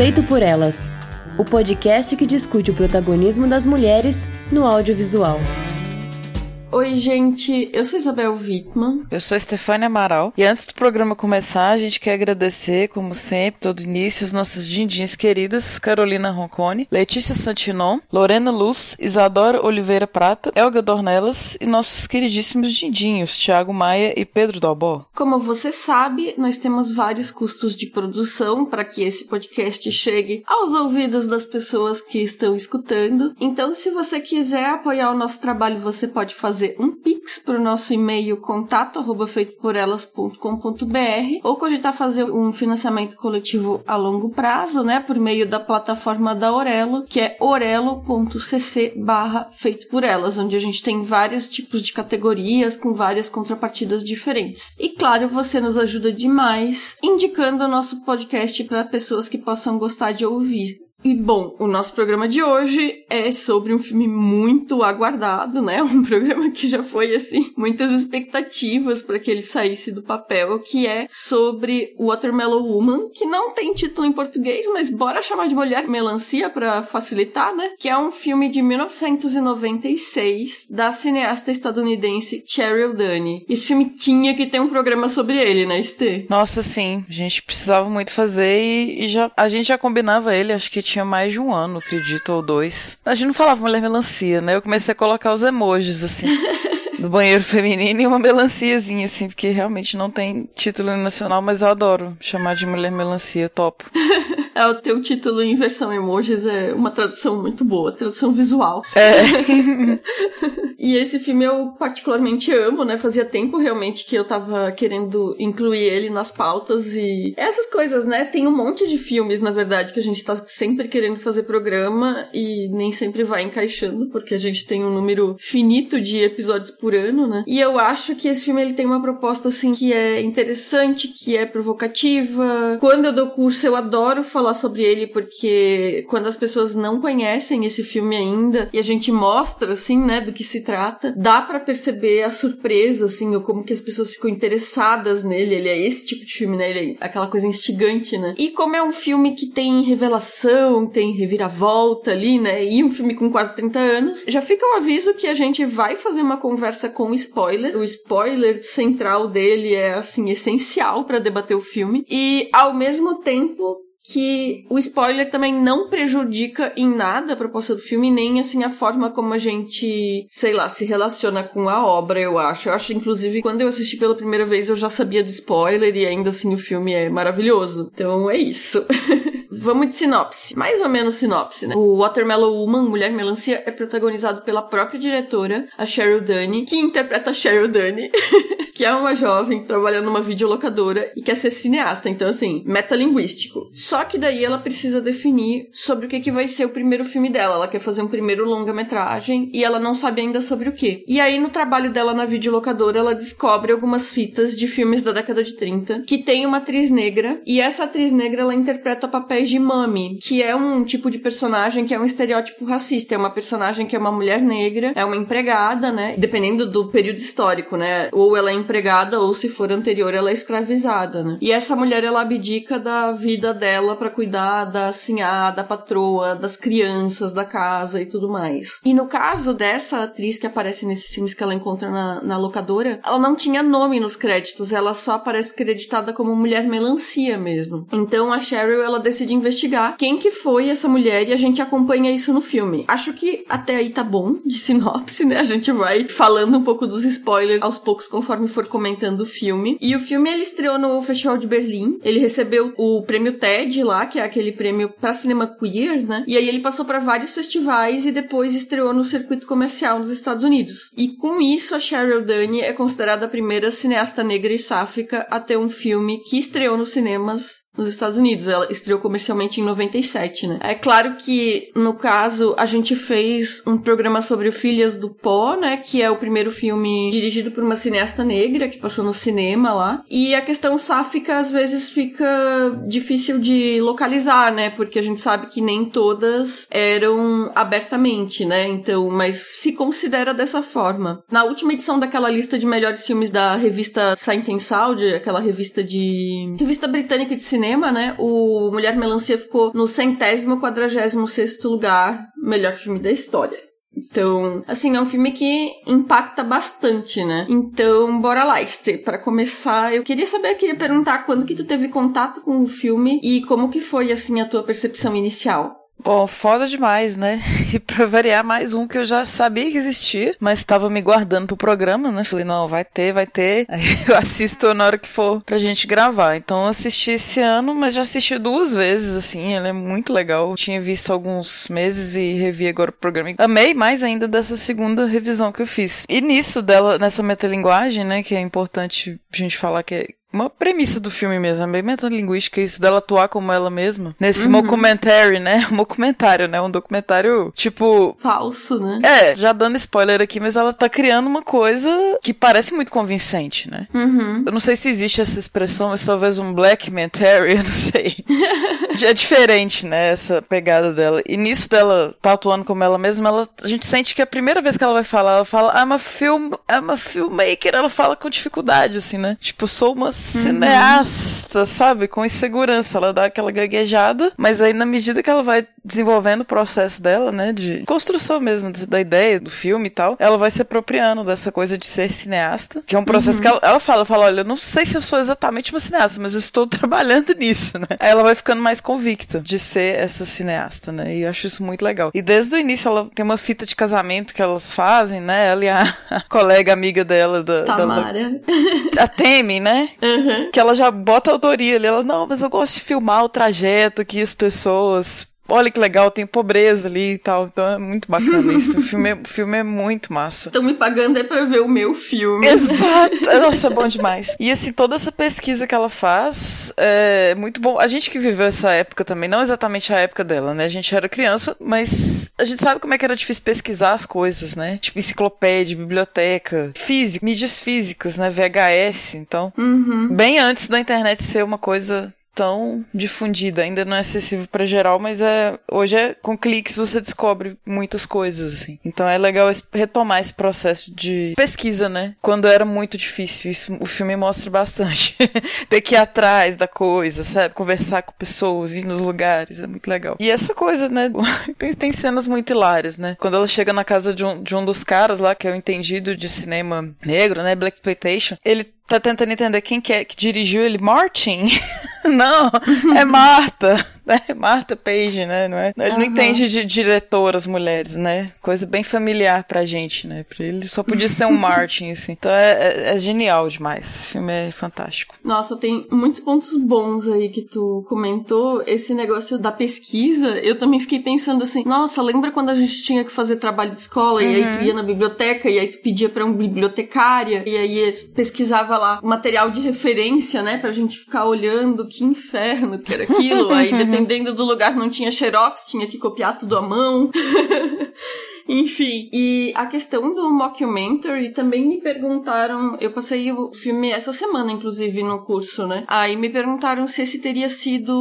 Feito por Elas o podcast que discute o protagonismo das mulheres no audiovisual. Oi, gente, eu sou Isabel Wittmann. Eu sou Stefania Amaral. E antes do programa começar, a gente quer agradecer, como sempre, todo início, as nossas dindins queridas Carolina Roncone, Letícia Santinon, Lorena Luz, Isadora Oliveira Prata, Elga Dornelas e nossos queridíssimos dindinhos, Thiago Maia e Pedro Dalbó. Como você sabe, nós temos vários custos de produção para que esse podcast chegue aos ouvidos das pessoas que estão escutando. Então, se você quiser apoiar o nosso trabalho, você pode fazer fazer um pix para o nosso e-mail contato@feitoporelas.com.br ou cogitar fazer um financiamento coletivo a longo prazo, né, por meio da plataforma da Orelo, que é orelo.cc barra feito por elas, onde a gente tem vários tipos de categorias com várias contrapartidas diferentes. E claro, você nos ajuda demais indicando o nosso podcast para pessoas que possam gostar de ouvir. E bom, o nosso programa de hoje é sobre um filme muito aguardado, né? Um programa que já foi assim, muitas expectativas para que ele saísse do papel, que é sobre Watermelon Woman, que não tem título em português, mas bora chamar de Mulher Melancia para facilitar, né? Que é um filme de 1996 da cineasta estadunidense Cheryl Dunne. Esse filme tinha que ter um programa sobre ele, né, Estê? Nossa, sim. A gente precisava muito fazer e, e já a gente já combinava ele, acho que tinha mais de um ano, acredito, ou dois. A gente não falava mulher melancia, né? Eu comecei a colocar os emojis, assim. do banheiro feminino e uma melanciazinha, assim, porque realmente não tem título nacional, mas eu adoro chamar de mulher melancia, topo. é, o teu título em versão emojis é uma tradução muito boa, tradução visual. É. e esse filme eu particularmente amo, né? Fazia tempo realmente que eu tava querendo incluir ele nas pautas e essas coisas, né? Tem um monte de filmes, na verdade, que a gente tá sempre querendo fazer programa e nem sempre vai encaixando, porque a gente tem um número finito de episódios por ano, né? E eu acho que esse filme ele tem uma proposta assim que é interessante, que é provocativa. Quando eu dou curso, eu adoro falar sobre ele porque quando as pessoas não conhecem esse filme ainda e a gente mostra assim, né, do que se trata, dá para perceber a surpresa assim, ou como que as pessoas ficam interessadas nele. Ele é esse tipo de filme, né? Ele é aquela coisa instigante, né? E como é um filme que tem revelação, tem reviravolta ali, né? E um filme com quase 30 anos, já fica um aviso que a gente vai fazer uma conversa com spoiler. O spoiler central dele é assim essencial para debater o filme e ao mesmo tempo que o spoiler também não prejudica em nada a proposta do filme, nem assim a forma como a gente, sei lá, se relaciona com a obra, eu acho. Eu acho, inclusive, quando eu assisti pela primeira vez, eu já sabia do spoiler e ainda assim o filme é maravilhoso. Então é isso. Vamos de sinopse. Mais ou menos sinopse, né? O Watermelon Woman, Mulher Melancia, é protagonizado pela própria diretora, a Cheryl Dunne, que interpreta a Cheryl Dunne, que é uma jovem que trabalha numa videolocadora e quer ser cineasta. Então, assim, metalinguístico. Só que daí ela precisa definir sobre o que, que vai ser o primeiro filme dela. Ela quer fazer um primeiro longa-metragem e ela não sabe ainda sobre o que. E aí, no trabalho dela na videolocadora, ela descobre algumas fitas de filmes da década de 30 que tem uma atriz negra e essa atriz negra ela interpreta papéis de mami, que é um tipo de personagem que é um estereótipo racista. É uma personagem que é uma mulher negra, é uma empregada, né? Dependendo do período histórico, né? Ou ela é empregada, ou se for anterior, ela é escravizada, né? E essa mulher, ela abdica da vida dela para cuidar da sinhá, da patroa, das crianças, da casa e tudo mais. E no caso dessa atriz que aparece nesses filmes que ela encontra na, na locadora, ela não tinha nome nos créditos, ela só aparece creditada como mulher melancia mesmo. Então a Cheryl, ela decide de investigar quem que foi essa mulher e a gente acompanha isso no filme. Acho que até aí tá bom de sinopse, né? A gente vai falando um pouco dos spoilers aos poucos conforme for comentando o filme. E o filme ele estreou no Festival de Berlim. Ele recebeu o prêmio TED lá, que é aquele prêmio para cinema queer, né? E aí ele passou para vários festivais e depois estreou no circuito comercial nos Estados Unidos. E com isso a Cheryl Dunne é considerada a primeira cineasta negra e sáfica a ter um filme que estreou nos cinemas nos Estados Unidos. Ela estreou comercialmente em 97, né? É claro que, no caso, a gente fez um programa sobre o Filhas do Pó, né? Que é o primeiro filme dirigido por uma cineasta negra que passou no cinema lá. E a questão sáfica, às vezes, fica difícil de localizar, né? Porque a gente sabe que nem todas eram abertamente, né? Então, mas se considera dessa forma. Na última edição daquela lista de melhores filmes da revista and Sound, aquela revista de... revista britânica de cinema, cinema, né? O Mulher Melancia ficou no centésimo quadragésimo sexto lugar, melhor filme da história. Então, assim, é um filme que impacta bastante, né? Então, bora lá, Esther. Para começar, eu queria saber, eu queria perguntar quando que tu teve contato com o filme e como que foi, assim, a tua percepção inicial. Bom, foda demais, né? E pra variar, mais um que eu já sabia que existia, mas estava me guardando pro programa, né? Falei, não, vai ter, vai ter. Aí eu assisto na hora que for pra gente gravar. Então eu assisti esse ano, mas já assisti duas vezes, assim. Ele é muito legal. Eu tinha visto alguns meses e revi agora o programa. Amei mais ainda dessa segunda revisão que eu fiz. E nisso dela, nessa metalinguagem, né? Que é importante a gente falar que é uma premissa do filme mesmo, é bem metalinguística, isso dela atuar como ela mesma. Nesse uhum. documentário, né? Um documentário, né? Um documentário, tipo. Falso, né? É, já dando spoiler aqui, mas ela tá criando uma coisa que parece muito convincente, né? Uhum. Eu não sei se existe essa expressão, mas talvez um black mentary, eu não sei. é diferente, né? Essa pegada dela. E nisso dela tá atuando como ela mesma, ela, a gente sente que a primeira vez que ela vai falar, ela fala, I'm a film, I'm a filmmaker. Ela fala com dificuldade, assim, né? Tipo, sou uma cineasta, sabe? Com insegurança. Ela dá aquela gaguejada, mas aí na medida que ela vai desenvolvendo o processo dela, né, de construção mesmo da ideia do filme e tal, ela vai se apropriando dessa coisa de ser cineasta, que é um processo uhum. que ela, ela fala, fala, olha, eu não sei se eu sou exatamente uma cineasta, mas eu estou trabalhando nisso, né? Aí ela vai ficando mais convicta de ser essa cineasta, né? E eu acho isso muito legal. E desde o início ela tem uma fita de casamento que elas fazem, né? Ela e a, a colega amiga dela da Tamara. Da, a Temi, né? Uhum. Que ela já bota a autoria ali. Ela, não, mas eu gosto de filmar o trajeto que as pessoas olha que legal, tem pobreza ali e tal. Então é muito bacana isso. O filme é, o filme é muito massa. Estão me pagando é pra ver o meu filme. Exato! Nossa, é bom demais. E assim, toda essa pesquisa que ela faz é muito bom. A gente que viveu essa época também, não exatamente a época dela, né? A gente era criança, mas a gente sabe como é que era difícil pesquisar as coisas, né? Tipo enciclopédia, biblioteca, física, mídias físicas, né? VHS. Então, uhum. bem antes da internet ser uma coisa tão difundida, ainda não é acessível para geral, mas é hoje é com cliques você descobre muitas coisas assim. Então é legal retomar esse processo de pesquisa, né? Quando era muito difícil, isso o filme mostra bastante. Ter que ir atrás da coisa, sabe? Conversar com pessoas, ir nos lugares, é muito legal. E essa coisa, né? tem, tem cenas muito hilárias, né? Quando ela chega na casa de um, de um dos caras lá, que é o entendido de cinema negro, né? Black Exploitation, ele tá tentando entender quem que, é, que dirigiu ele. Martin? não, é Marta. É Marta Page, né? Não é? Ele uhum. não entende de diretoras mulheres, né? Coisa bem familiar pra gente, né? Pra ele só podia ser um Martin, assim. Então é, é, é, genial demais. Esse filme é fantástico. Nossa, tem muitos pontos bons aí que tu comentou. Esse negócio da pesquisa, eu também fiquei pensando assim, nossa, lembra quando a gente tinha que fazer trabalho de escola uhum. e aí tu uhum. ia na biblioteca e aí tu pedia pra uma bibliotecária e aí pesquisava lá material de referência, né, pra gente ficar olhando que inferno que era aquilo. Aí, dependendo do lugar, não tinha xerox, tinha que copiar tudo à mão. Enfim, e a questão do mockumentary também me perguntaram. Eu passei o filme essa semana, inclusive, no curso, né? Aí me perguntaram se esse teria sido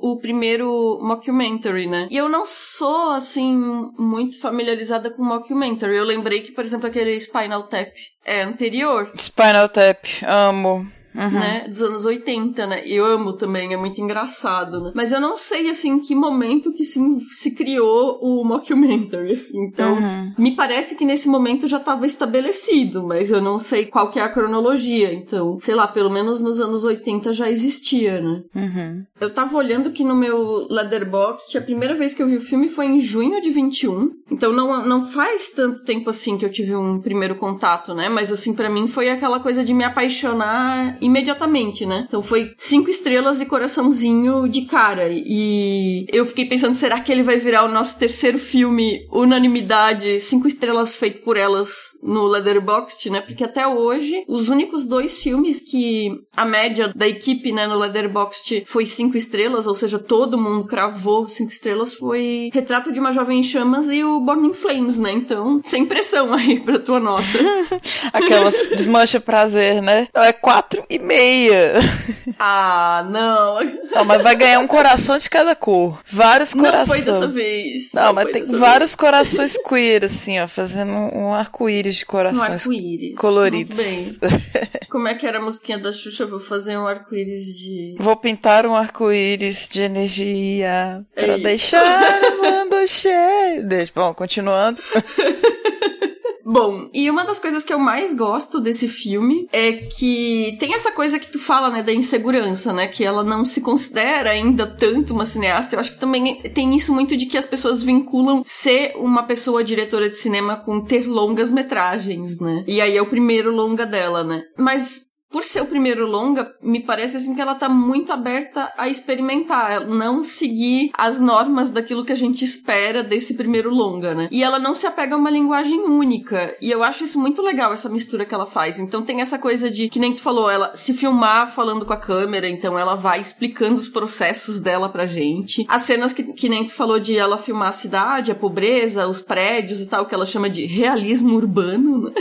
o primeiro mockumentary, né? E eu não sou, assim, muito familiarizada com mockumentary. Eu lembrei que, por exemplo, aquele Spinal Tap é anterior. Spinal Tap, amo uhum. né? Dos anos 80, né? Eu amo também, é muito engraçado, né? Mas eu não sei, assim, em que momento que se, se criou o mockumentary, assim. Então, uhum. me parece que nesse momento já estava estabelecido, mas eu não sei qual que é a cronologia. Então, sei lá, pelo menos nos anos 80 já existia, né? Uhum. Eu tava olhando aqui no meu Letterboxd, a primeira vez que eu vi o filme foi em junho de 21. Então, não, não faz tanto tempo assim que eu tive um primeiro contato, né? Mas, assim, para mim foi aquela coisa de me apaixonar imediatamente, né? Então foi cinco estrelas e coraçãozinho de cara. E eu fiquei pensando, será que ele vai virar o nosso terceiro filme unanimidade, cinco estrelas feito por elas no Letterboxd, né? Porque até hoje, os únicos dois filmes que a média da equipe, né, no Letterboxd foi cinco estrelas, ou seja, todo mundo cravou cinco estrelas, foi Retrato de uma Jovem em Chamas e o Born in Flames, né? Então, sem pressão aí pra tua nota. Aquelas desmancha prazer, né? É quatro. E meia. Ah, não. Não, mas vai ganhar um coração de cada cor. Vários corações. Não foi dessa vez. Não, não mas tem vários vez. corações queer, assim, ó, fazendo um arco-íris de corações um arco-íris. coloridos. Muito bem. Como é que era a musiquinha da Xuxa? Vou fazer um arco-íris de. Vou pintar um arco-íris de energia é pra deixar o mundo cheio. Bom, continuando. Bom, e uma das coisas que eu mais gosto desse filme é que tem essa coisa que tu fala, né, da insegurança, né, que ela não se considera ainda tanto uma cineasta. Eu acho que também tem isso muito de que as pessoas vinculam ser uma pessoa diretora de cinema com ter longas metragens, né? E aí é o primeiro longa dela, né? Mas por ser o primeiro longa, me parece assim que ela tá muito aberta a experimentar, não seguir as normas daquilo que a gente espera desse primeiro longa, né? E ela não se apega a uma linguagem única. E eu acho isso muito legal, essa mistura que ela faz. Então tem essa coisa de, que nem tu falou, ela se filmar falando com a câmera, então ela vai explicando os processos dela pra gente. As cenas que, que nem tu falou de ela filmar a cidade, a pobreza, os prédios e tal, que ela chama de realismo urbano, né?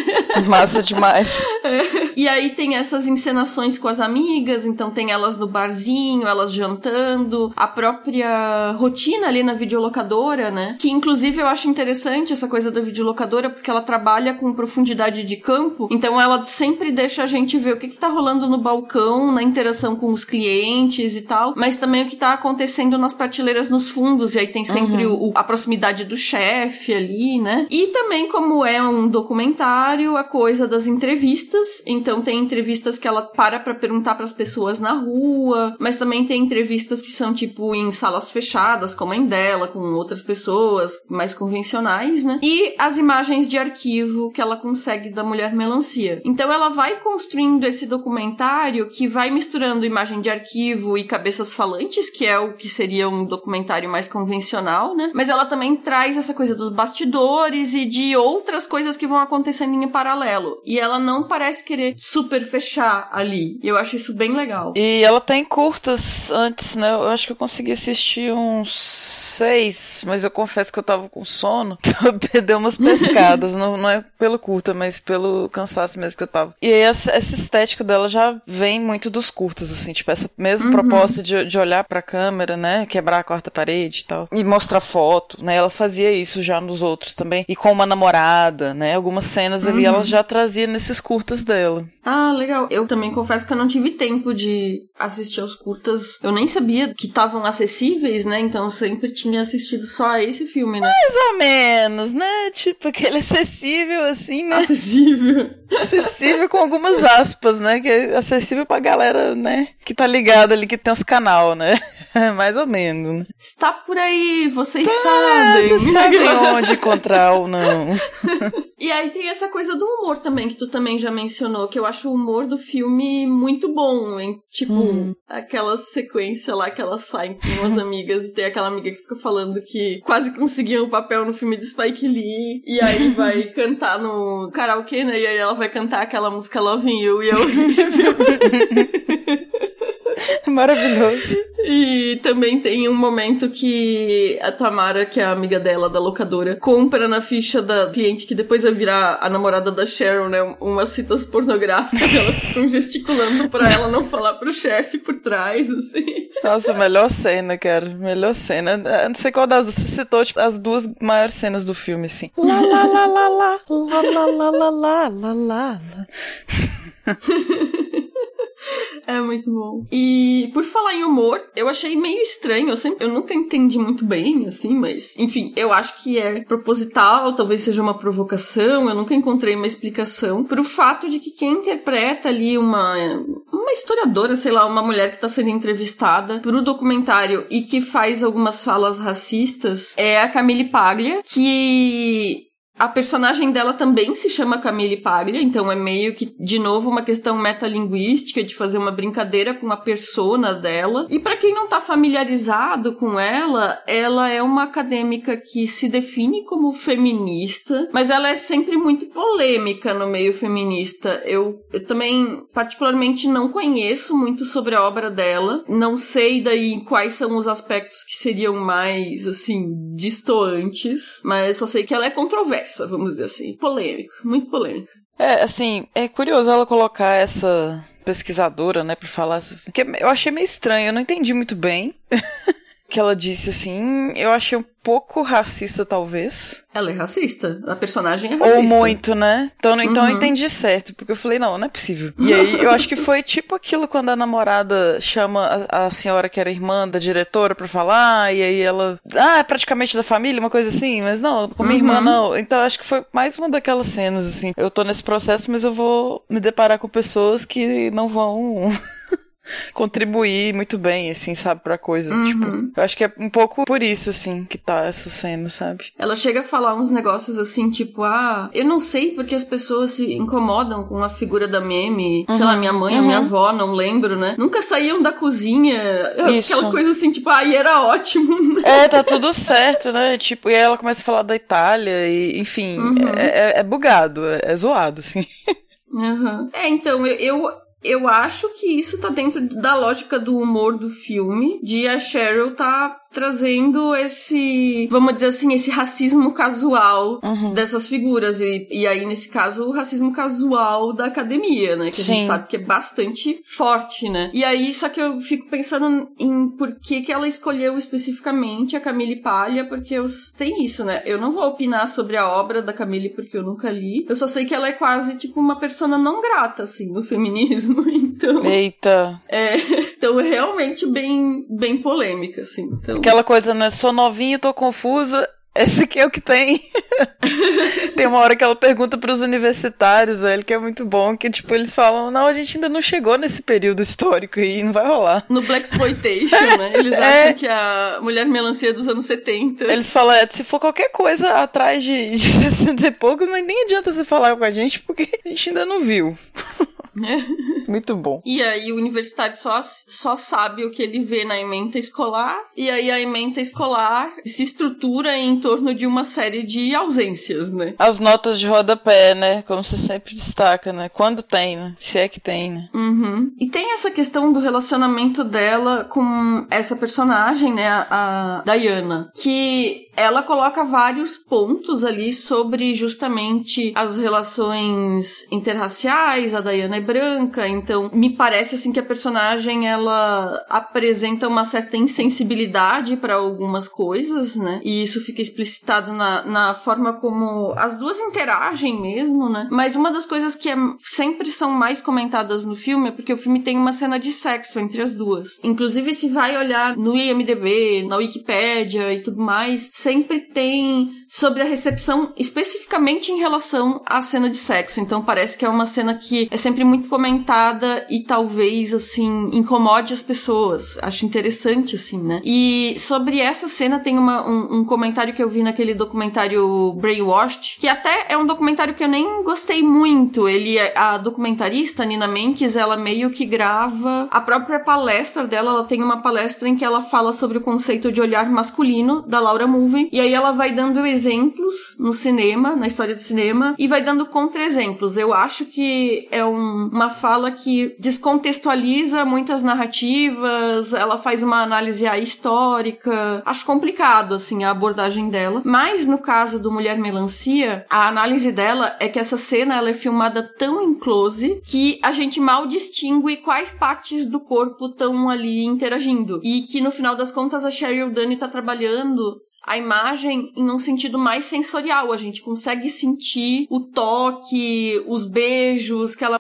Massa demais. É. E aí tem essa essas encenações com as amigas, então tem elas no barzinho, elas jantando, a própria rotina ali na videolocadora, né? Que inclusive eu acho interessante essa coisa da videolocadora, porque ela trabalha com profundidade de campo, então ela sempre deixa a gente ver o que, que tá rolando no balcão, na interação com os clientes e tal, mas também o que tá acontecendo nas prateleiras nos fundos, e aí tem sempre uhum. o, a proximidade do chefe ali, né? E também, como é um documentário, a coisa das entrevistas, então tem entrevistas entrevistas que ela para pra perguntar para as pessoas na rua, mas também tem entrevistas que são tipo em salas fechadas, como a dela, com outras pessoas mais convencionais, né? E as imagens de arquivo que ela consegue da mulher melancia. Então ela vai construindo esse documentário que vai misturando imagem de arquivo e cabeças falantes, que é o que seria um documentário mais convencional, né? Mas ela também traz essa coisa dos bastidores e de outras coisas que vão acontecendo em paralelo. E ela não parece querer super fechar ali. E eu acho isso bem legal. E ela tem curtas antes, né? Eu acho que eu consegui assistir uns seis, mas eu confesso que eu tava com sono. Deu umas pescadas. não, não é pelo curta, mas pelo cansaço mesmo que eu tava. E aí essa, essa estética dela já vem muito dos curtas, assim, tipo, essa mesma uhum. proposta de, de olhar pra câmera, né? Quebrar a quarta parede e tal. E mostrar foto, né? Ela fazia isso já nos outros também. E com uma namorada, né? Algumas cenas ali ela uhum. já trazia nesses curtas dela. Ah, legal legal. Eu também confesso que eu não tive tempo de assistir aos curtas. Eu nem sabia que estavam acessíveis, né? Então eu sempre tinha assistido só esse filme, né? Mais ou menos, né? Tipo, aquele acessível, assim, né? Acessível. Acessível com algumas aspas, né? Que é acessível pra galera, né? Que tá ligada ali, que tem os canal, né? Mais ou menos. Né? Está por aí, vocês tá, sabem. Vocês sabem onde encontrar ou não. e aí tem essa coisa do humor também, que tu também já mencionou, que eu acho o humor do filme muito bom, hein? Tipo, hum. aquela sequência lá que elas saem com as amigas e tem aquela amiga que fica falando que quase conseguiu o um papel no filme de Spike Lee e aí vai cantar no karaokê, né? E aí ela vai cantar aquela música Loving You e é horrível. Maravilhoso. E também tem um momento que a Tamara, que é a amiga dela da locadora, compra na ficha da cliente que depois vai virar a namorada da Sharon, né? Umas citas pornográficas, elas ficam gesticulando pra ela não falar pro chefe por trás, assim. Nossa, melhor cena, cara. Melhor cena. Eu não sei qual das você citou tipo, as duas maiores cenas do filme, assim. Lá, lá, lá, lá, lá, lá, lá, lá, lá, lá, lá, lá. É muito bom. E por falar em humor, eu achei meio estranho. Eu, sempre, eu nunca entendi muito bem, assim, mas enfim, eu acho que é proposital, talvez seja uma provocação. Eu nunca encontrei uma explicação pro fato de que quem interpreta ali uma, uma historiadora, sei lá, uma mulher que tá sendo entrevistada pro documentário e que faz algumas falas racistas é a Camille Paglia, que a personagem dela também se chama Camille Paglia, então é meio que, de novo, uma questão metalinguística de fazer uma brincadeira com a persona dela. E para quem não tá familiarizado com ela, ela é uma acadêmica que se define como feminista, mas ela é sempre muito polêmica no meio feminista. Eu, eu também, particularmente, não conheço muito sobre a obra dela, não sei daí quais são os aspectos que seriam mais, assim, distoantes, mas só sei que ela é controversa conversa, vamos dizer assim. Polêmico, muito polêmico. É, assim, é curioso ela colocar essa pesquisadora, né, pra falar. Porque eu achei meio estranho, eu não entendi muito bem. que ela disse assim, eu achei um pouco racista, talvez. Ela é racista. A personagem é racista. Ou muito, né? Então, então uhum. eu entendi certo. Porque eu falei, não, não é possível. E aí eu acho que foi tipo aquilo quando a namorada chama a, a senhora que era irmã da diretora pra falar, e aí ela. Ah, é praticamente da família, uma coisa assim. Mas não, com minha uhum. irmã não. Então acho que foi mais uma daquelas cenas, assim. Eu tô nesse processo, mas eu vou me deparar com pessoas que não vão. Contribuir muito bem, assim, sabe, para coisas. Uhum. Tipo, eu acho que é um pouco por isso, assim, que tá essa cena, sabe? Ela chega a falar uns negócios assim, tipo, ah, eu não sei porque as pessoas se incomodam com a figura da meme. Uhum. Sei lá, uhum. minha mãe uhum. ou minha avó, não lembro, né? Nunca saíam da cozinha. Isso. Aquela coisa assim, tipo, ah, e era ótimo. É, tá tudo certo, né? Tipo, e aí ela começa a falar da Itália e, enfim, uhum. é, é, é, bugado, é, é zoado, assim. Uhum. É, então, eu, eu eu acho que isso tá dentro da lógica do humor do filme, de a Cheryl tá trazendo esse, vamos dizer assim, esse racismo casual uhum. dessas figuras. E, e aí, nesse caso, o racismo casual da academia, né? Que Sim. a gente sabe que é bastante forte, né? E aí, só que eu fico pensando em por que, que ela escolheu especificamente a Camille Palha, porque eu, tem isso, né? Eu não vou opinar sobre a obra da Camille porque eu nunca li. Eu só sei que ela é quase, tipo, uma persona não grata, assim, no feminismo. Então. Eita! É. Então, é realmente bem, bem polêmica, assim. Então, Aquela coisa, né? Sou novinha, tô confusa. Esse aqui é o que tem. tem uma hora que ela pergunta para os universitários, velho, que é muito bom, que tipo, eles falam, não, a gente ainda não chegou nesse período histórico e não vai rolar. No Black Exploitation, né? Eles é. acham que a mulher melancia é dos anos 70. Eles falam, é, se for qualquer coisa atrás de, de 60 e poucos, nem adianta você falar com a gente, porque a gente ainda não viu. Muito bom. E aí o universitário só, só sabe o que ele vê na ementa escolar, e aí a ementa escolar se estrutura em torno de uma série de ausências, né? As notas de rodapé, né? Como você sempre destaca, né? Quando tem, né? Se é que tem, né? Uhum. E tem essa questão do relacionamento dela com essa personagem, né? A, a Diana, que ela coloca vários pontos ali sobre justamente as relações interraciais, a Diana é branca, então me parece assim que a personagem ela apresenta uma certa insensibilidade para algumas coisas, né? E isso fica explicitado na, na forma como as duas interagem mesmo, né? Mas uma das coisas que é, sempre são mais comentadas no filme é porque o filme tem uma cena de sexo entre as duas. Inclusive, se vai olhar no IMDB, na Wikipédia e tudo mais, sempre tem sobre a recepção especificamente em relação à cena de sexo. Então parece que é uma cena que é sempre muito comentada e talvez assim incomode as pessoas. Acho interessante assim, né? E sobre essa cena tem uma, um, um comentário que eu vi naquele documentário Brainwashed, que até é um documentário que eu nem gostei muito. Ele é, a documentarista Nina Menkes, ela meio que grava a própria palestra dela, ela tem uma palestra em que ela fala sobre o conceito de olhar masculino da Laura Mulvey e aí ela vai dando no cinema, na história do cinema, e vai dando contra-exemplos. Eu acho que é um, uma fala que descontextualiza muitas narrativas, ela faz uma análise histórica. Acho complicado, assim, a abordagem dela. Mas no caso do Mulher Melancia, a análise dela é que essa cena ela é filmada tão em close que a gente mal distingue quais partes do corpo estão ali interagindo. E que no final das contas a Cheryl Dunne tá trabalhando a imagem em um sentido mais sensorial. A gente consegue sentir o toque, os beijos que ela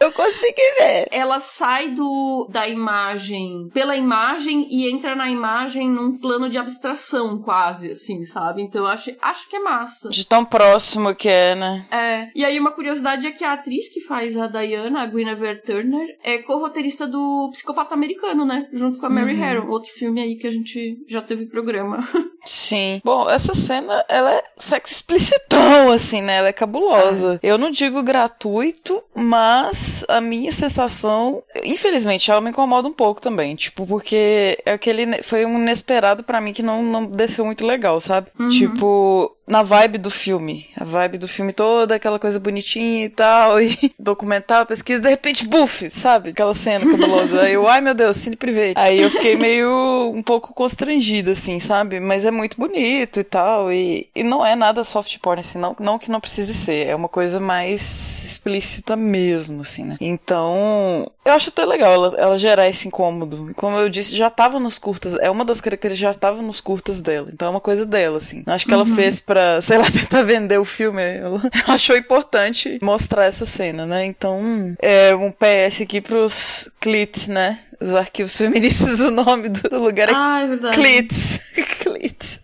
eu consegui ver. Ela sai do da imagem pela imagem e entra na imagem num plano de abstração, quase, assim, sabe? Então eu acho, acho que é massa. De tão próximo que é, né? É. E aí uma curiosidade é que a atriz que faz a Diana, a Guinevere Turner, é co-roteirista do Psicopata Americano, né? Junto com a Mary uhum. Harron, outro filme aí que a gente já teve programa. Sim. Bom, essa cena, ela é sexo explicitão, assim, né? Ela é cabulosa. É. Eu não digo gratuito, mas a minha sensação, infelizmente, ela me incomoda um pouco também. Tipo, porque é aquele. Foi um inesperado para mim que não, não desceu muito legal, sabe? Uhum. Tipo, na vibe do filme. A vibe do filme toda, aquela coisa bonitinha e tal, e documental, pesquisa, de repente, buf, sabe? Aquela cena cabulosa. Aí eu, ai meu Deus, cine privê. Aí eu fiquei meio um pouco constrangida, assim, sabe? Mas é muito bonito e tal, e, e não é nada soft porn, assim, não, não que não precise ser, é uma coisa mais explícita mesmo, assim, né? Então, eu acho até legal ela, ela gerar esse incômodo. E como eu disse, já tava nos curtas, é uma das características, já tava nos curtas dela. Então é uma coisa dela, assim. Acho que uhum. ela fez pra, sei lá, tentar vender o filme. Ela achou importante mostrar essa cena, né? Então, é um PS aqui pros clits, né? Os arquivos feministas, o nome do lugar é, ah, é verdade. clits. clits.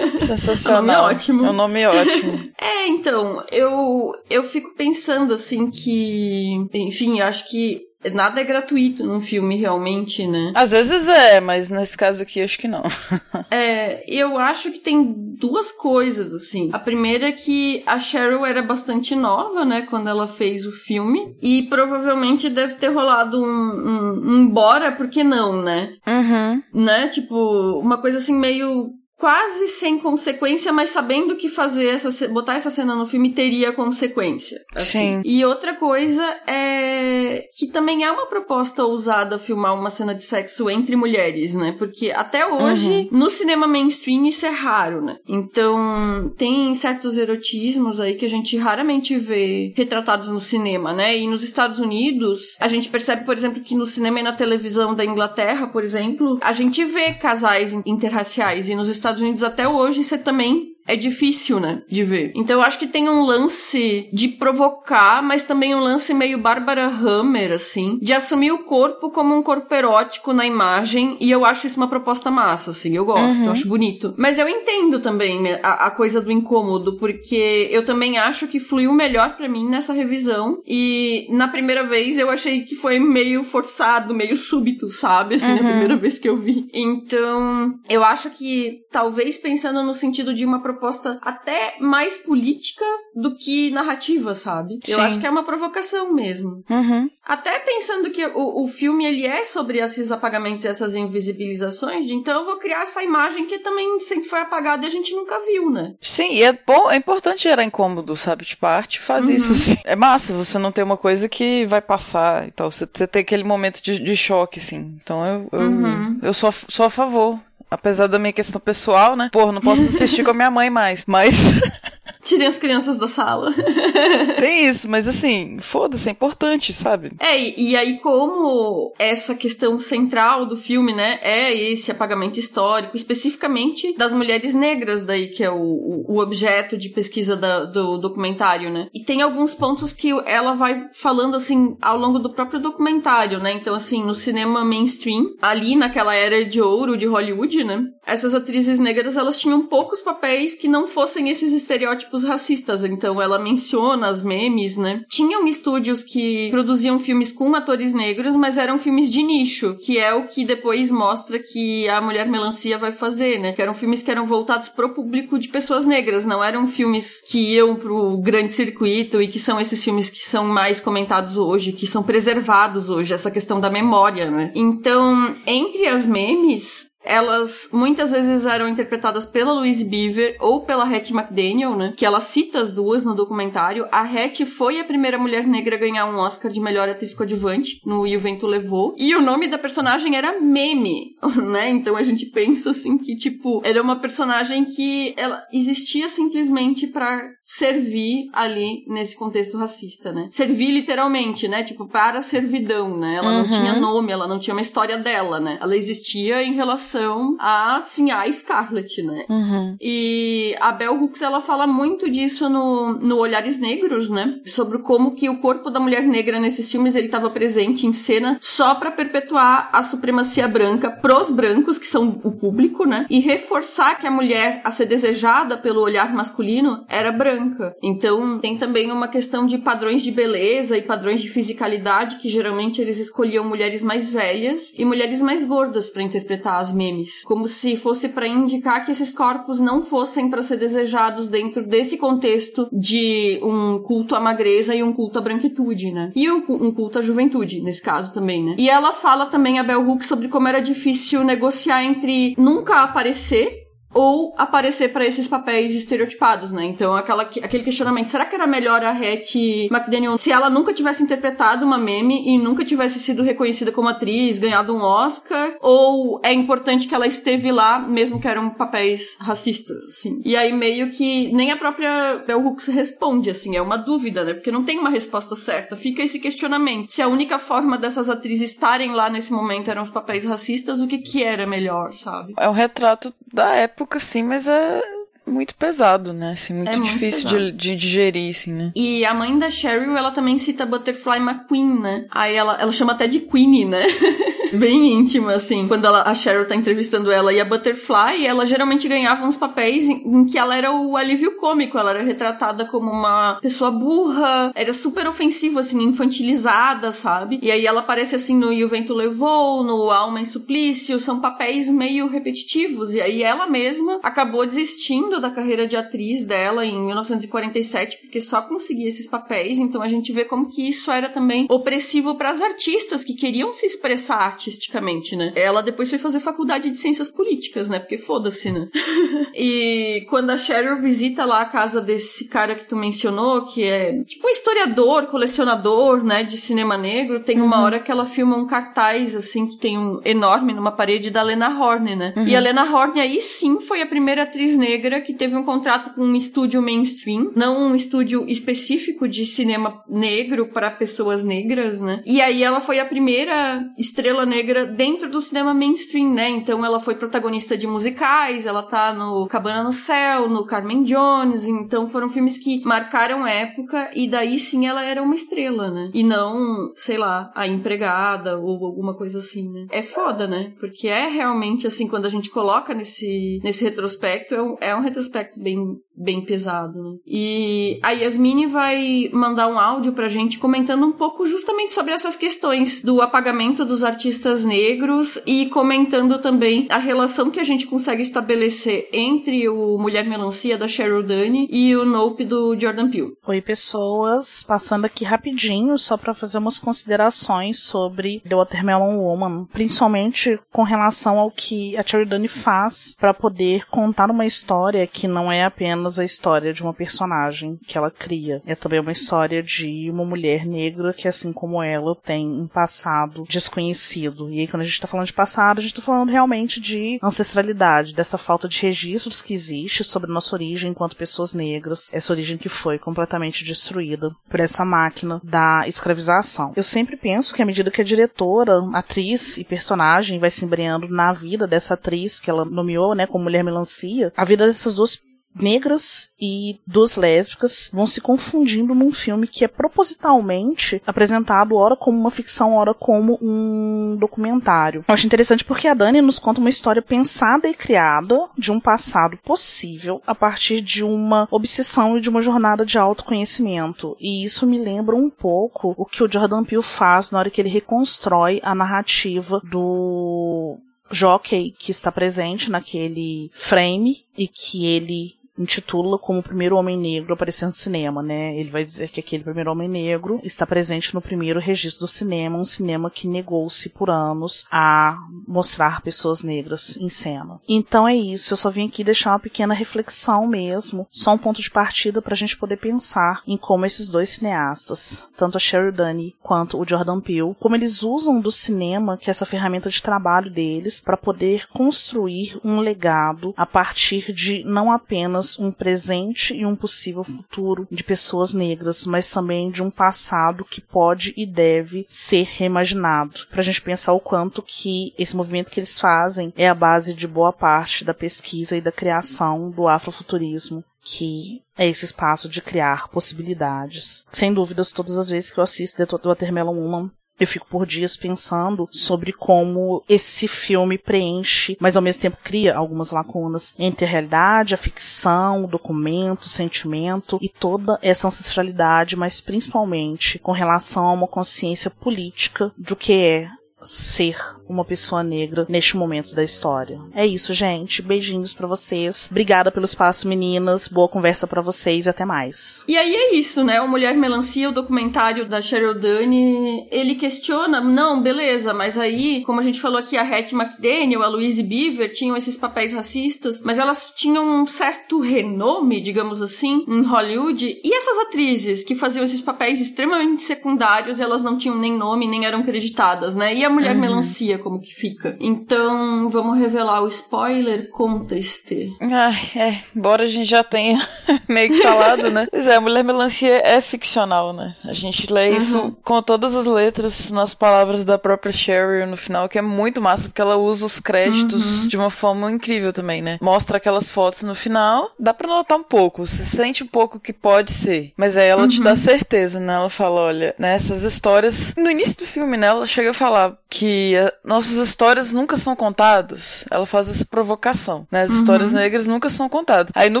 Sensacional. É um nome ótimo. É um nome ótimo. é, então, eu, eu fico pensando assim que, enfim, acho que Nada é gratuito num filme, realmente, né? Às vezes é, mas nesse caso aqui acho que não. é, eu acho que tem duas coisas, assim. A primeira é que a Cheryl era bastante nova, né, quando ela fez o filme. E provavelmente deve ter rolado um, um, um bora, por que não, né? Uhum. Né? Tipo, uma coisa assim meio quase sem consequência, mas sabendo que fazer essa botar essa cena no filme teria consequência. Assim. Sim. E outra coisa é que também é uma proposta ousada filmar uma cena de sexo entre mulheres, né? Porque até hoje uhum. no cinema mainstream isso é raro, né? Então tem certos erotismos aí que a gente raramente vê retratados no cinema, né? E nos Estados Unidos a gente percebe, por exemplo, que no cinema e na televisão da Inglaterra, por exemplo, a gente vê casais interraciais e nos Estados Estados Unidos até hoje, você também é difícil, né, de ver. Então eu acho que tem um lance de provocar, mas também um lance meio Bárbara Hammer, assim, de assumir o corpo como um corpo erótico na imagem, e eu acho isso uma proposta massa, assim, eu gosto, uhum. eu acho bonito. Mas eu entendo também né, a, a, coisa do incômodo, porque eu também acho que fluiu melhor para mim nessa revisão, e na primeira vez eu achei que foi meio forçado, meio súbito, sabe, assim, uhum. a primeira vez que eu vi. Então, eu acho que talvez pensando no sentido de uma proposta até mais política do que narrativa, sabe? Sim. Eu acho que é uma provocação mesmo. Uhum. Até pensando que o, o filme ele é sobre esses apagamentos e essas invisibilizações, então eu vou criar essa imagem que também sempre foi apagada e a gente nunca viu, né? Sim, e é bom, é importante gerar incômodo, sabe? Tipo, a arte faz uhum. isso. Assim. É massa você não ter uma coisa que vai passar e tal. Você, você ter aquele momento de, de choque, assim. Então eu, eu, uhum. eu sou, sou a favor Apesar da minha questão pessoal, né? Porra, não posso assistir com a minha mãe mais. Mas. Tirem as crianças da sala. Tem isso, mas assim, foda-se, é importante, sabe? É, e, e, aí, como essa questão central do filme, né, é esse apagamento histórico, especificamente das mulheres negras, daí, que é o, o, o objeto de pesquisa da, do documentário, né? E tem alguns pontos que ela vai falando, assim, ao longo do próprio documentário, né? Então, assim, no cinema mainstream, ali naquela era de ouro de Hollywood, né? Essas atrizes negras, elas tinham poucos papéis que não fossem esses estereótipos racistas. Então ela menciona as memes, né? Tinham estúdios que produziam filmes com atores negros, mas eram filmes de nicho, que é o que depois mostra que a Mulher Melancia vai fazer, né? Que eram filmes que eram voltados pro público de pessoas negras, não eram filmes que iam pro grande circuito e que são esses filmes que são mais comentados hoje, que são preservados hoje, essa questão da memória, né? Então, entre as memes, elas muitas vezes eram interpretadas pela Louise Beaver ou pela Hattie McDaniel, né? Que ela cita as duas no documentário. A Hattie foi a primeira mulher negra a ganhar um Oscar de melhor atriz coadjuvante no E o Vento Levou. E o nome da personagem era Meme, né? Então a gente pensa assim que, tipo, era uma personagem que ela existia simplesmente para servir ali nesse contexto racista, né? Servir literalmente, né? Tipo, para servidão, né? Ela uhum. não tinha nome, ela não tinha uma história dela, né? Ela existia em relação a, assim, a Scarlett, né? Uhum. E a Bell Hooks, ela fala muito disso no, no Olhares Negros, né? Sobre como que o corpo da mulher negra nesses filmes, ele estava presente em cena só para perpetuar a supremacia branca pros brancos, que são o público, né? E reforçar que a mulher a ser desejada pelo olhar masculino era branca branca. Então, tem também uma questão de padrões de beleza e padrões de fisicalidade que geralmente eles escolhiam mulheres mais velhas e mulheres mais gordas para interpretar as memes, como se fosse para indicar que esses corpos não fossem para ser desejados dentro desse contexto de um culto à magreza e um culto à branquitude, né? E um, culto à juventude, nesse caso também, né? E ela fala também, a Bell Hooks, sobre como era difícil negociar entre nunca aparecer ou aparecer para esses papéis estereotipados, né? Então, aquela, aquele questionamento, será que era melhor a Hattie McDaniel se ela nunca tivesse interpretado uma meme e nunca tivesse sido reconhecida como atriz, ganhado um Oscar? Ou é importante que ela esteve lá, mesmo que eram papéis racistas, assim? E aí, meio que nem a própria Bell Hooks responde, assim, é uma dúvida, né? Porque não tem uma resposta certa. Fica esse questionamento. Se a única forma dessas atrizes estarem lá nesse momento eram os papéis racistas, o que que era melhor, sabe? É um retrato da época, sim, mas é muito pesado, né? Assim, muito, é muito difícil de, de, digerir, assim, né? E a mãe da Cheryl, ela também cita Butterfly McQueen, né? Aí ela, ela chama até de Queenie, né? bem íntima, assim. Quando ela, a Cheryl tá entrevistando ela e a Butterfly, ela geralmente ganhava uns papéis em, em, que ela era o alívio cômico. Ela era retratada como uma pessoa burra, era super ofensiva, assim, infantilizada, sabe? E aí ela aparece assim no E o Vento Levou, no Alma em Suplício, são papéis meio repetitivos. E aí ela mesma acabou desistindo da carreira de atriz dela em 1947, porque só conseguia esses papéis. Então a gente vê como que isso era também opressivo para as artistas que queriam se expressar artisticamente, né? Ela depois foi fazer faculdade de ciências políticas, né? Porque foda-se, né? e quando a Cheryl visita lá a casa desse cara que tu mencionou, que é tipo um historiador, colecionador, né, de cinema negro, tem uma uhum. hora que ela filma um cartaz, assim, que tem um enorme numa parede da Lena Horne, né? Uhum. E a Lena Horne aí sim foi a primeira atriz negra que teve um contrato com um estúdio mainstream, não um estúdio específico de cinema negro para pessoas negras, né? E aí ela foi a primeira estrela negra dentro do cinema mainstream, né? Então ela foi protagonista de musicais, ela tá no Cabana no Céu, no Carmen Jones, então foram filmes que marcaram época e daí sim ela era uma estrela, né? E não, sei lá, a empregada ou alguma coisa assim, né? É foda, né? Porque é realmente assim, quando a gente coloca nesse, nesse retrospecto, é um, é um retrospecto bem, bem pesado, né? E a Yasmine vai mandar um áudio pra gente comentando um pouco justamente sobre essas questões do apagamento dos artistas negros e comentando também a relação que a gente consegue estabelecer entre o Mulher Melancia da Cheryl Dunne e o Nope do Jordan Peele. Oi, pessoas, passando aqui rapidinho só para fazer umas considerações sobre The Watermelon Woman, principalmente com relação ao que a Cheryl Dunne faz para poder contar uma história que não é apenas a história de uma personagem que ela cria, é também uma história de uma mulher negra que assim como ela tem um passado desconhecido e aí, quando a gente está falando de passado, a gente está falando realmente de ancestralidade, dessa falta de registros que existe sobre nossa origem enquanto pessoas negras, essa origem que foi completamente destruída por essa máquina da escravização. Eu sempre penso que à medida que a diretora, atriz e personagem vai se embreando na vida dessa atriz que ela nomeou, né, como Mulher Melancia, a vida dessas duas negras e duas lésbicas vão se confundindo num filme que é propositalmente apresentado ora como uma ficção, ora como um documentário. Eu acho interessante porque a Dani nos conta uma história pensada e criada de um passado possível a partir de uma obsessão e de uma jornada de autoconhecimento. E isso me lembra um pouco o que o Jordan Peele faz na hora que ele reconstrói a narrativa do jockey que está presente naquele frame e que ele intitula como o primeiro homem negro aparecendo no cinema, né? Ele vai dizer que aquele primeiro homem negro está presente no primeiro registro do cinema, um cinema que negou-se por anos a mostrar pessoas negras em cena. Então é isso, eu só vim aqui deixar uma pequena reflexão mesmo, só um ponto de partida para a gente poder pensar em como esses dois cineastas, tanto a Sherry Dunne quanto o Jordan Peele, como eles usam do cinema, que é essa ferramenta de trabalho deles, para poder construir um legado a partir de não apenas um presente e um possível futuro de pessoas negras, mas também de um passado que pode e deve ser reimaginado. Para a gente pensar o quanto que esse movimento que eles fazem é a base de boa parte da pesquisa e da criação do afrofuturismo que é esse espaço de criar possibilidades. Sem dúvidas, todas as vezes que eu assisto The Watermelon Woman, eu fico por dias pensando sobre como esse filme preenche, mas ao mesmo tempo cria algumas lacunas entre a realidade, a ficção, o documento, o sentimento e toda essa ancestralidade, mas principalmente com relação a uma consciência política do que é ser uma pessoa negra neste momento da história. É isso, gente. Beijinhos para vocês. Obrigada pelo espaço, meninas. Boa conversa para vocês e até mais. E aí é isso, né? O Mulher Melancia, o documentário da Cheryl Dunne, ele questiona, não, beleza, mas aí, como a gente falou aqui, a Hattie McDaniel, a Louise Beaver tinham esses papéis racistas, mas elas tinham um certo renome, digamos assim, em Hollywood. E essas atrizes que faziam esses papéis extremamente secundários, elas não tinham nem nome, nem eram creditadas, né? E a Mulher uhum. Melancia, como que fica? Então, vamos revelar o spoiler contest. Ai, é, embora a gente já tenha meio que falado, né? Pois é, a Mulher Melancia é ficcional, né? A gente lê uhum. isso com todas as letras nas palavras da própria Sherry no final, que é muito massa, porque ela usa os créditos uhum. de uma forma incrível também, né? Mostra aquelas fotos no final, dá pra notar um pouco, você sente um pouco que pode ser, mas aí ela uhum. te dá certeza, né? Ela fala, olha, nessas histórias, no início do filme, né, ela chega a falar que a, nossas histórias nunca são contadas. Ela faz essa provocação, né? As uhum. histórias negras nunca são contadas. Aí no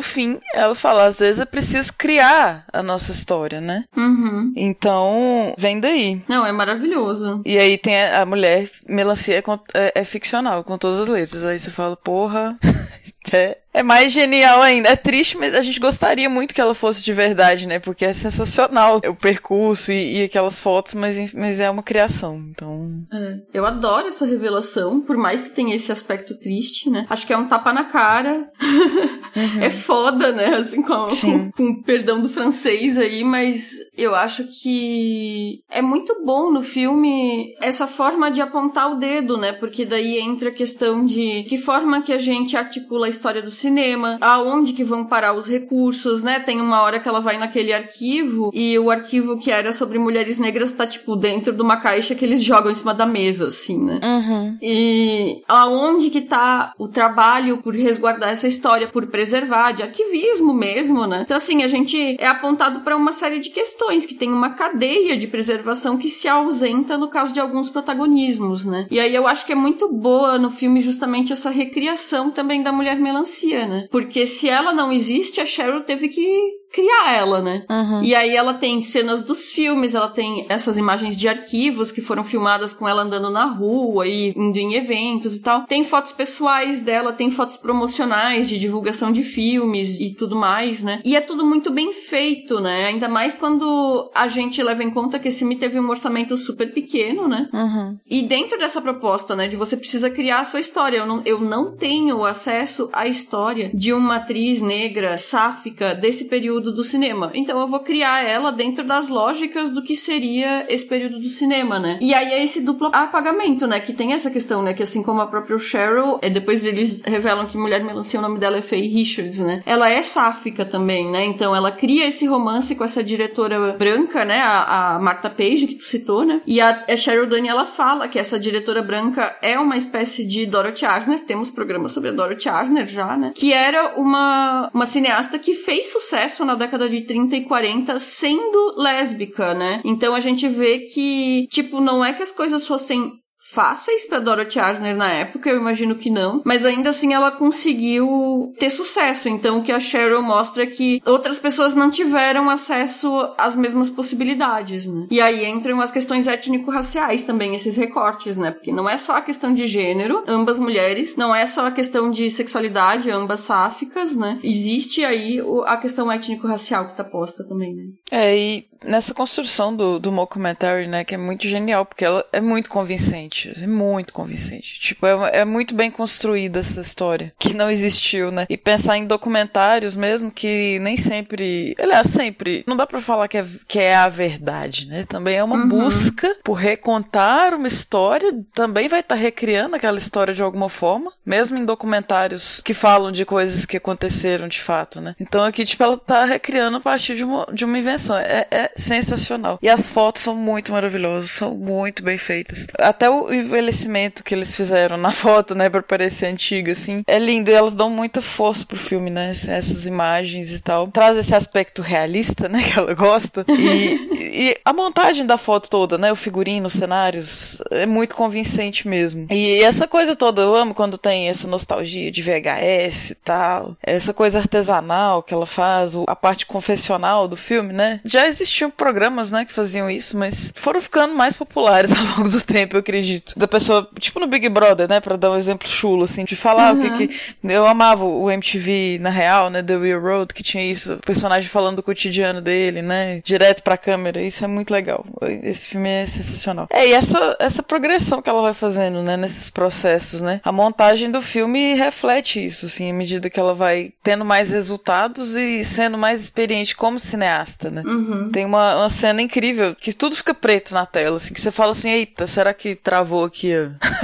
fim, ela fala, às vezes é preciso criar a nossa história, né? Uhum. Então, vem daí. Não, é maravilhoso. E aí tem a, a mulher, melancia é, é, é ficcional, com todas as letras. Aí você fala, porra. é, é mais genial ainda. É triste, mas a gente gostaria muito que ela fosse de verdade, né? Porque é sensacional o percurso e, e aquelas fotos, mas, mas é uma criação, então... É, eu adoro essa revelação, por mais que tenha esse aspecto triste, né? Acho que é um tapa na cara. Uhum. é foda, né? Assim, com, com, com perdão do francês aí, mas eu acho que é muito bom no filme essa forma de apontar o dedo, né? Porque daí entra a questão de que forma que a gente articula história do cinema, aonde que vão parar os recursos, né? Tem uma hora que ela vai naquele arquivo e o arquivo que era sobre mulheres negras tá, tipo, dentro de uma caixa que eles jogam em cima da mesa, assim, né? Uhum. E aonde que tá o trabalho por resguardar essa história, por preservar, de arquivismo mesmo, né? Então, assim, a gente é apontado para uma série de questões, que tem uma cadeia de preservação que se ausenta no caso de alguns protagonismos, né? E aí eu acho que é muito boa no filme justamente essa recriação também da mulher melancia né? Porque se ela não existe, a Cheryl teve que criar ela, né? Uhum. E aí ela tem cenas dos filmes, ela tem essas imagens de arquivos que foram filmadas com ela andando na rua e indo em eventos e tal. Tem fotos pessoais dela, tem fotos promocionais de divulgação de filmes e tudo mais, né? E é tudo muito bem feito, né? Ainda mais quando a gente leva em conta que esse filme teve um orçamento super pequeno, né? Uhum. E dentro dessa proposta, né, de você precisa criar a sua história. Eu não, eu não tenho acesso à história de uma atriz negra sáfica desse período período do cinema. Então eu vou criar ela dentro das lógicas do que seria esse período do cinema, né? E aí é esse duplo apagamento, né? Que tem essa questão, né? Que assim como a própria Cheryl, é, depois eles revelam que Mulher Melancia, o nome dela é Faye Richards, né? Ela é sáfica também, né? Então ela cria esse romance com essa diretora branca, né? A, a Page, que tu citou, né? E a, a Cheryl Dunne, ela fala que essa diretora branca é uma espécie de Dorothy Asner. Temos programas sobre a Dorothy Asner já, né? Que era uma, uma cineasta que fez sucesso na década de 30 e 40 sendo lésbica, né? Então a gente vê que, tipo, não é que as coisas fossem fáceis para Dorothy Asner na época, eu imagino que não, mas ainda assim ela conseguiu ter sucesso. Então o que a Cheryl mostra é que outras pessoas não tiveram acesso às mesmas possibilidades, né? E aí entram as questões étnico-raciais também, esses recortes, né? Porque não é só a questão de gênero, ambas mulheres, não é só a questão de sexualidade, ambas sáficas, né? Existe aí a questão étnico-racial que tá posta também, né? É, e nessa construção do, do mockumentary, né, que é muito genial, porque ela é muito convincente, é muito convincente. Tipo, é, é muito bem construída essa história, que não existiu, né? E pensar em documentários mesmo, que nem sempre, aliás, sempre, não dá para falar que é, que é a verdade, né? Também é uma uhum. busca por recontar uma história, também vai estar tá recriando aquela história de alguma forma, mesmo em documentários que falam de coisas que aconteceram de fato, né? Então aqui, tipo, ela tá recriando a partir de uma, de uma invenção. É, é sensacional. E as fotos são muito maravilhosas, são muito bem feitas. Até o envelhecimento que eles fizeram na foto, né, pra parecer antiga, assim, é lindo. E elas dão muita força pro filme, né, essas imagens e tal. Traz esse aspecto realista, né, que ela gosta. E, e a montagem da foto toda, né, o figurino, os cenários, é muito convincente mesmo. E essa coisa toda, eu amo quando tem essa nostalgia de VHS e tal. Essa coisa artesanal que ela faz, a parte confessional do filme, né, já existiu tinham programas, né, que faziam isso, mas foram ficando mais populares ao longo do tempo, eu acredito. Da pessoa, tipo no Big Brother, né, pra dar um exemplo chulo, assim, de falar uhum. o que que... Eu amava o MTV, na real, né, The Real Road, que tinha isso, o personagem falando do cotidiano dele, né, direto pra câmera, isso é muito legal. Esse filme é sensacional. É, e essa, essa progressão que ela vai fazendo, né, nesses processos, né, a montagem do filme reflete isso, assim, à medida que ela vai tendo mais resultados e sendo mais experiente como cineasta, né. Uhum. Tem uma, uma cena incrível, que tudo fica preto na tela, assim, que você fala assim, eita, será que travou aqui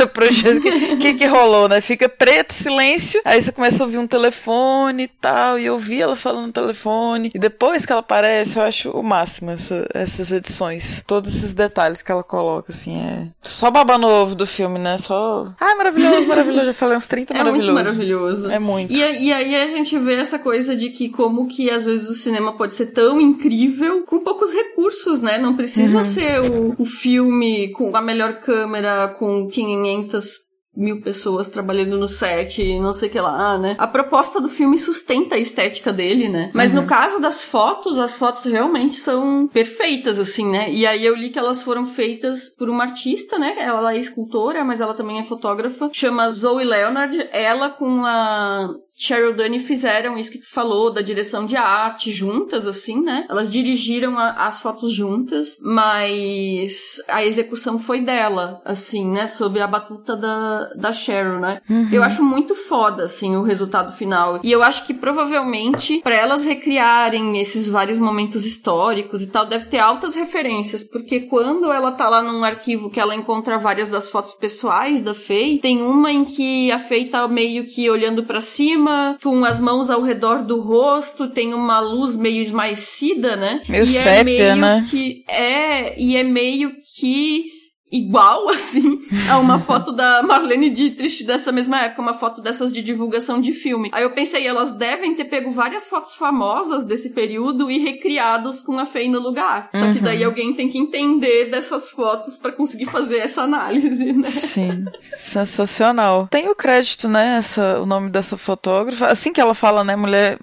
o projeto? O que, que, que rolou, né? Fica preto, silêncio, aí você começa a ouvir um telefone e tal, e eu ouvi ela falando no telefone, e depois que ela aparece, eu acho o máximo essa, essas edições. Todos esses detalhes que ela coloca, assim, é só baba novo do filme, né? Só, ah, maravilhoso, maravilhoso, já falei uns 30 é maravilhoso. É muito maravilhoso. É muito. E, e aí a gente vê essa coisa de que como que às vezes o cinema pode ser tão incrível com poucos recursos, né? Não precisa uhum. ser o, o filme com a melhor câmera, com 500 mil pessoas trabalhando no set, não sei o que lá, né? A proposta do filme sustenta a estética dele, né? Mas uhum. no caso das fotos, as fotos realmente são perfeitas, assim, né? E aí eu li que elas foram feitas por uma artista, né? Ela é escultora, mas ela também é fotógrafa. Chama Zoe Leonard. Ela com a Cheryl Dunne fizeram isso que tu falou, da direção de arte juntas, assim, né? Elas dirigiram a, as fotos juntas, mas a execução foi dela, assim, né? Sob a batuta da, da Cheryl, né? Uhum. Eu acho muito foda, assim, o resultado final. E eu acho que provavelmente, para elas recriarem esses vários momentos históricos e tal, deve ter altas referências, porque quando ela tá lá num arquivo que ela encontra várias das fotos pessoais da Faye, tem uma em que a Faye tá meio que olhando para cima cima, com as mãos ao redor do rosto, tem uma luz meio esmaecida, né? Meio e sépia, é meio né? que é e é meio que igual, assim, a uma foto da Marlene Dietrich dessa mesma época, uma foto dessas de divulgação de filme. Aí eu pensei, elas devem ter pego várias fotos famosas desse período e recriados com a Faye no lugar. Só que daí uhum. alguém tem que entender dessas fotos para conseguir fazer essa análise, né? Sim, sensacional. Tem o crédito, né, essa, o nome dessa fotógrafa. Assim que ela fala, né, mulher,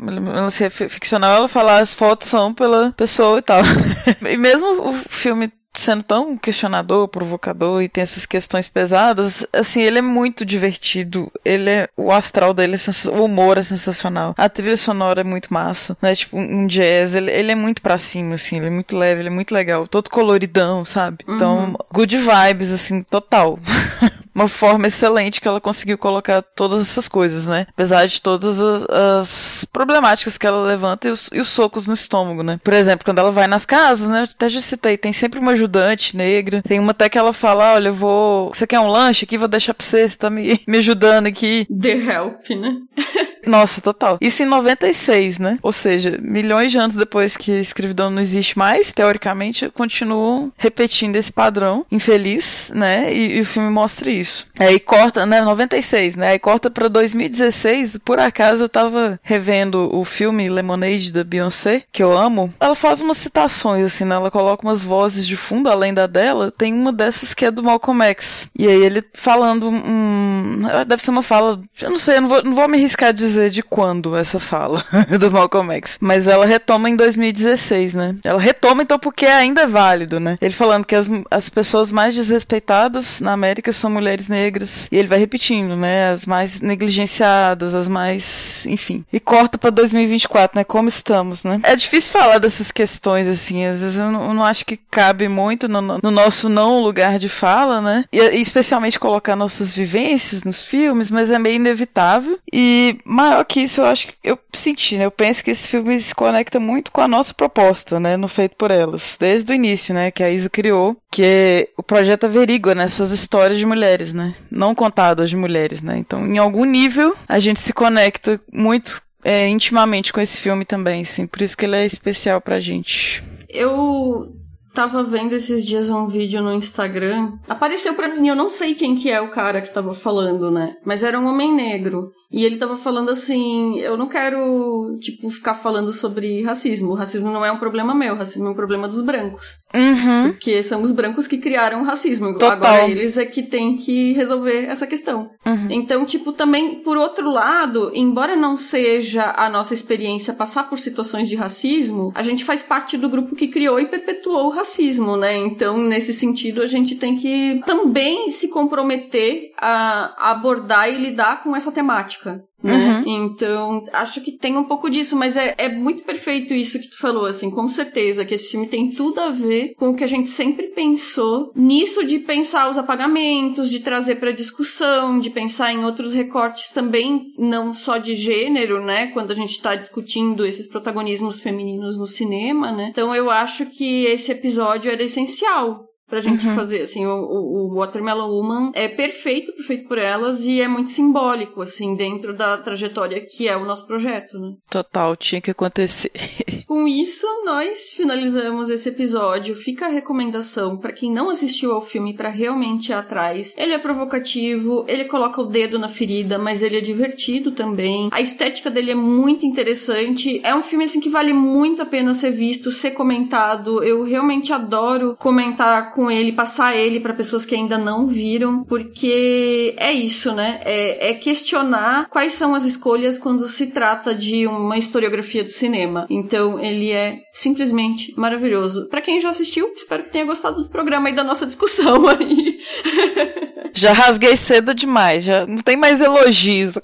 é ficcional, ela fala as fotos são pela pessoa e tal. e mesmo o filme sendo tão questionador, provocador e tem essas questões pesadas, assim, ele é muito divertido. Ele é o astral dele, é o humor é sensacional. A trilha sonora é muito massa, né? Tipo um jazz, ele, ele é muito pra cima assim, ele é muito leve, ele é muito legal, todo coloridão, sabe? Então, uhum. good vibes assim, total. uma forma excelente que ela conseguiu colocar todas essas coisas, né? Apesar de todas as, as problemáticas que ela levanta e os, e os, socos no estômago, né? Por exemplo, quando ela vai nas casas, né? Eu até já citei, tem sempre uma ajudante negra. Tem uma até que ela fala: olha, eu vou. Você quer um lanche aqui? Vou deixar pra você, você tá me, me ajudando aqui. The help, né? Nossa, total. Isso em 96, né? Ou seja, milhões de anos depois que a escravidão não existe mais, teoricamente, continuam repetindo esse padrão infeliz, né? E, e o filme mostra isso. Aí corta, né? 96, né? Aí corta pra 2016. Por acaso eu tava revendo o filme Lemonade da Beyoncé, que eu amo. Ela faz umas citações, assim, né? Ela coloca umas vozes de fundo, além da dela. Tem uma dessas que é do Malcolm X. E aí ele falando um. Deve ser uma fala. Eu não sei, eu não vou, não vou me arriscar a dizer dizer de quando essa fala do Malcolm X, mas ela retoma em 2016, né? Ela retoma então porque ainda é válido, né? Ele falando que as, as pessoas mais desrespeitadas na América são mulheres negras, e ele vai repetindo, né? As mais negligenciadas, as mais, enfim. E corta para 2024, né? Como estamos, né? É difícil falar dessas questões assim, às vezes eu não, eu não acho que cabe muito no, no, nosso não lugar de fala, né? E, e especialmente colocar nossas vivências nos filmes, mas é meio inevitável. E maior que isso, eu acho que eu senti, né? Eu penso que esse filme se conecta muito com a nossa proposta, né? No Feito por Elas. Desde o início, né? Que a Isa criou, que é o projeto averigua né? histórias de mulheres, né? Não contadas de mulheres, né? Então, em algum nível, a gente se conecta muito é, intimamente com esse filme também, sim. Por isso que ele é especial pra gente. Eu tava vendo esses dias um vídeo no Instagram. Apareceu para mim, eu não sei quem que é o cara que tava falando, né? Mas era um homem negro. E ele tava falando assim: eu não quero, tipo, ficar falando sobre racismo. O racismo não é um problema meu, o racismo é um problema dos brancos. Uhum. Porque são os brancos que criaram o racismo. Total. Agora eles é que tem que resolver essa questão. Uhum. Então, tipo, também, por outro lado, embora não seja a nossa experiência passar por situações de racismo, a gente faz parte do grupo que criou e perpetuou o racismo, né? Então, nesse sentido, a gente tem que também se comprometer a abordar e lidar com essa temática. Né? Então, acho que tem um pouco disso, mas é, é muito perfeito isso que tu falou, assim, com certeza, que esse filme tem tudo a ver com o que a gente sempre pensou nisso de pensar os apagamentos, de trazer pra discussão, de pensar em outros recortes também, não só de gênero, né? Quando a gente tá discutindo esses protagonismos femininos no cinema, né? Então eu acho que esse episódio era essencial pra gente Uhum. fazer, assim, o, o, Watermelon Woman é perfeito, perfeito por elas e é muito simbólico, assim, dentro da trajetória que é o nosso projeto, né? Total, tinha que acontecer. Com isso, nós finalizamos esse episódio. Fica a recomendação pra quem não assistiu ao filme pra realmente ir atrás. Ele é provocativo, ele coloca o dedo na ferida, mas ele é divertido também. A estética dele é muito interessante. É um filme assim que vale muito a pena ser visto, ser comentado. Eu realmente adoro comentar com ele, passar ele pra pessoas que ainda não viram, porque é isso, né? É, é questionar quais são as escolhas quando se trata de uma historiografia do cinema. Então, ele é simplesmente maravilhoso. Pra quem já assistiu, espero que tenha gostado do programa e da nossa discussão aí. Já rasguei cedo demais, já não tem mais elogios.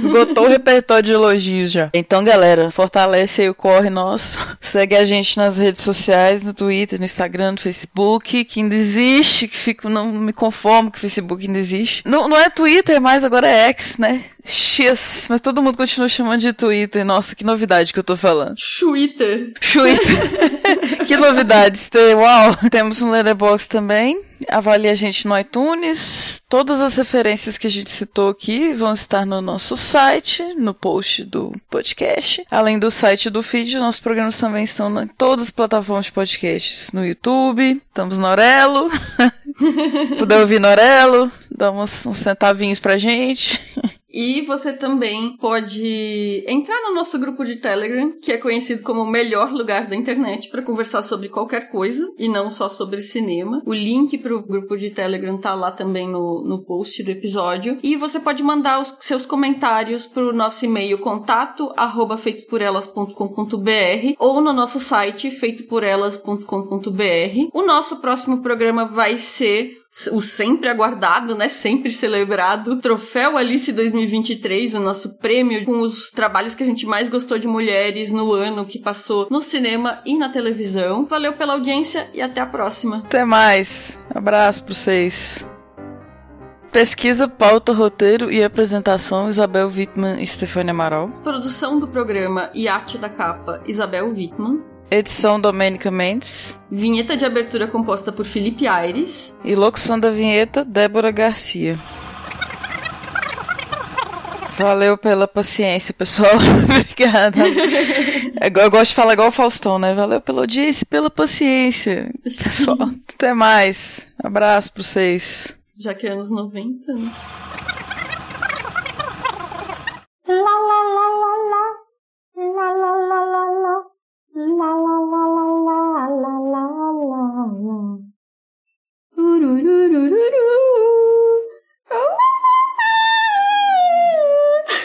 Esgotou o repertório de elogios já. Então, galera, fortalece aí o corre nosso. Segue a gente nas redes sociais, no Twitter, no Instagram, no Facebook, que ainda existe, que fico, não, me conformo que o Facebook ainda existe. Não, não é Twitter mais, agora é X, né? X, mas todo mundo continua chamando de Twitter. Nossa, que novidade que eu tô falando. Twitter. Twitter. que novidades? Uau! Temos um Letterboxd também. Avalie a gente no iTunes. Todas as referências que a gente citou aqui vão estar no nosso site, no post do podcast. Além do site do feed, nossos programas também estão em todas as plataformas de podcasts. No YouTube, estamos no Orelo. Puder ouvir no Orelo, dá uns, uns centavinhos pra gente. E você também pode entrar no nosso grupo de Telegram, que é conhecido como o melhor lugar da internet para conversar sobre qualquer coisa e não só sobre cinema. O link para o grupo de Telegram tá lá também no, no post do episódio. E você pode mandar os seus comentários para o nosso e-mail contato arroba feitoporelas.com.br ou no nosso site feitoporelas.com.br. O nosso próximo programa vai ser o sempre aguardado, né, sempre celebrado, Troféu Alice 2023, o nosso prêmio com os trabalhos que a gente mais gostou de mulheres no ano que passou no cinema e na televisão. Valeu pela audiência e até a próxima. Até mais. Abraço pra vocês. Pesquisa, pauta, roteiro e apresentação: Isabel Wittmann e Stefania Amaral. Produção do programa e arte da capa: Isabel Wittmann. Edição: Domênica Mendes. Vinheta de abertura composta por Felipe Aires. E locução da vinheta: Débora Garcia. Valeu pela paciência, pessoal. Obrigada. É Eu gosto de falar igual o Faustão, né? Valeu pela audiência e pela paciência. Pessoal, até mais. Abraço pra vocês. Já que é anos 90, né? 啦啦啦啦啦啦啦啦啦！嘟嘟嘟嘟嘟嘟！呜呜呜呜呜！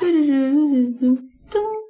嘟嘟嘟嘟嘟嘟嘟。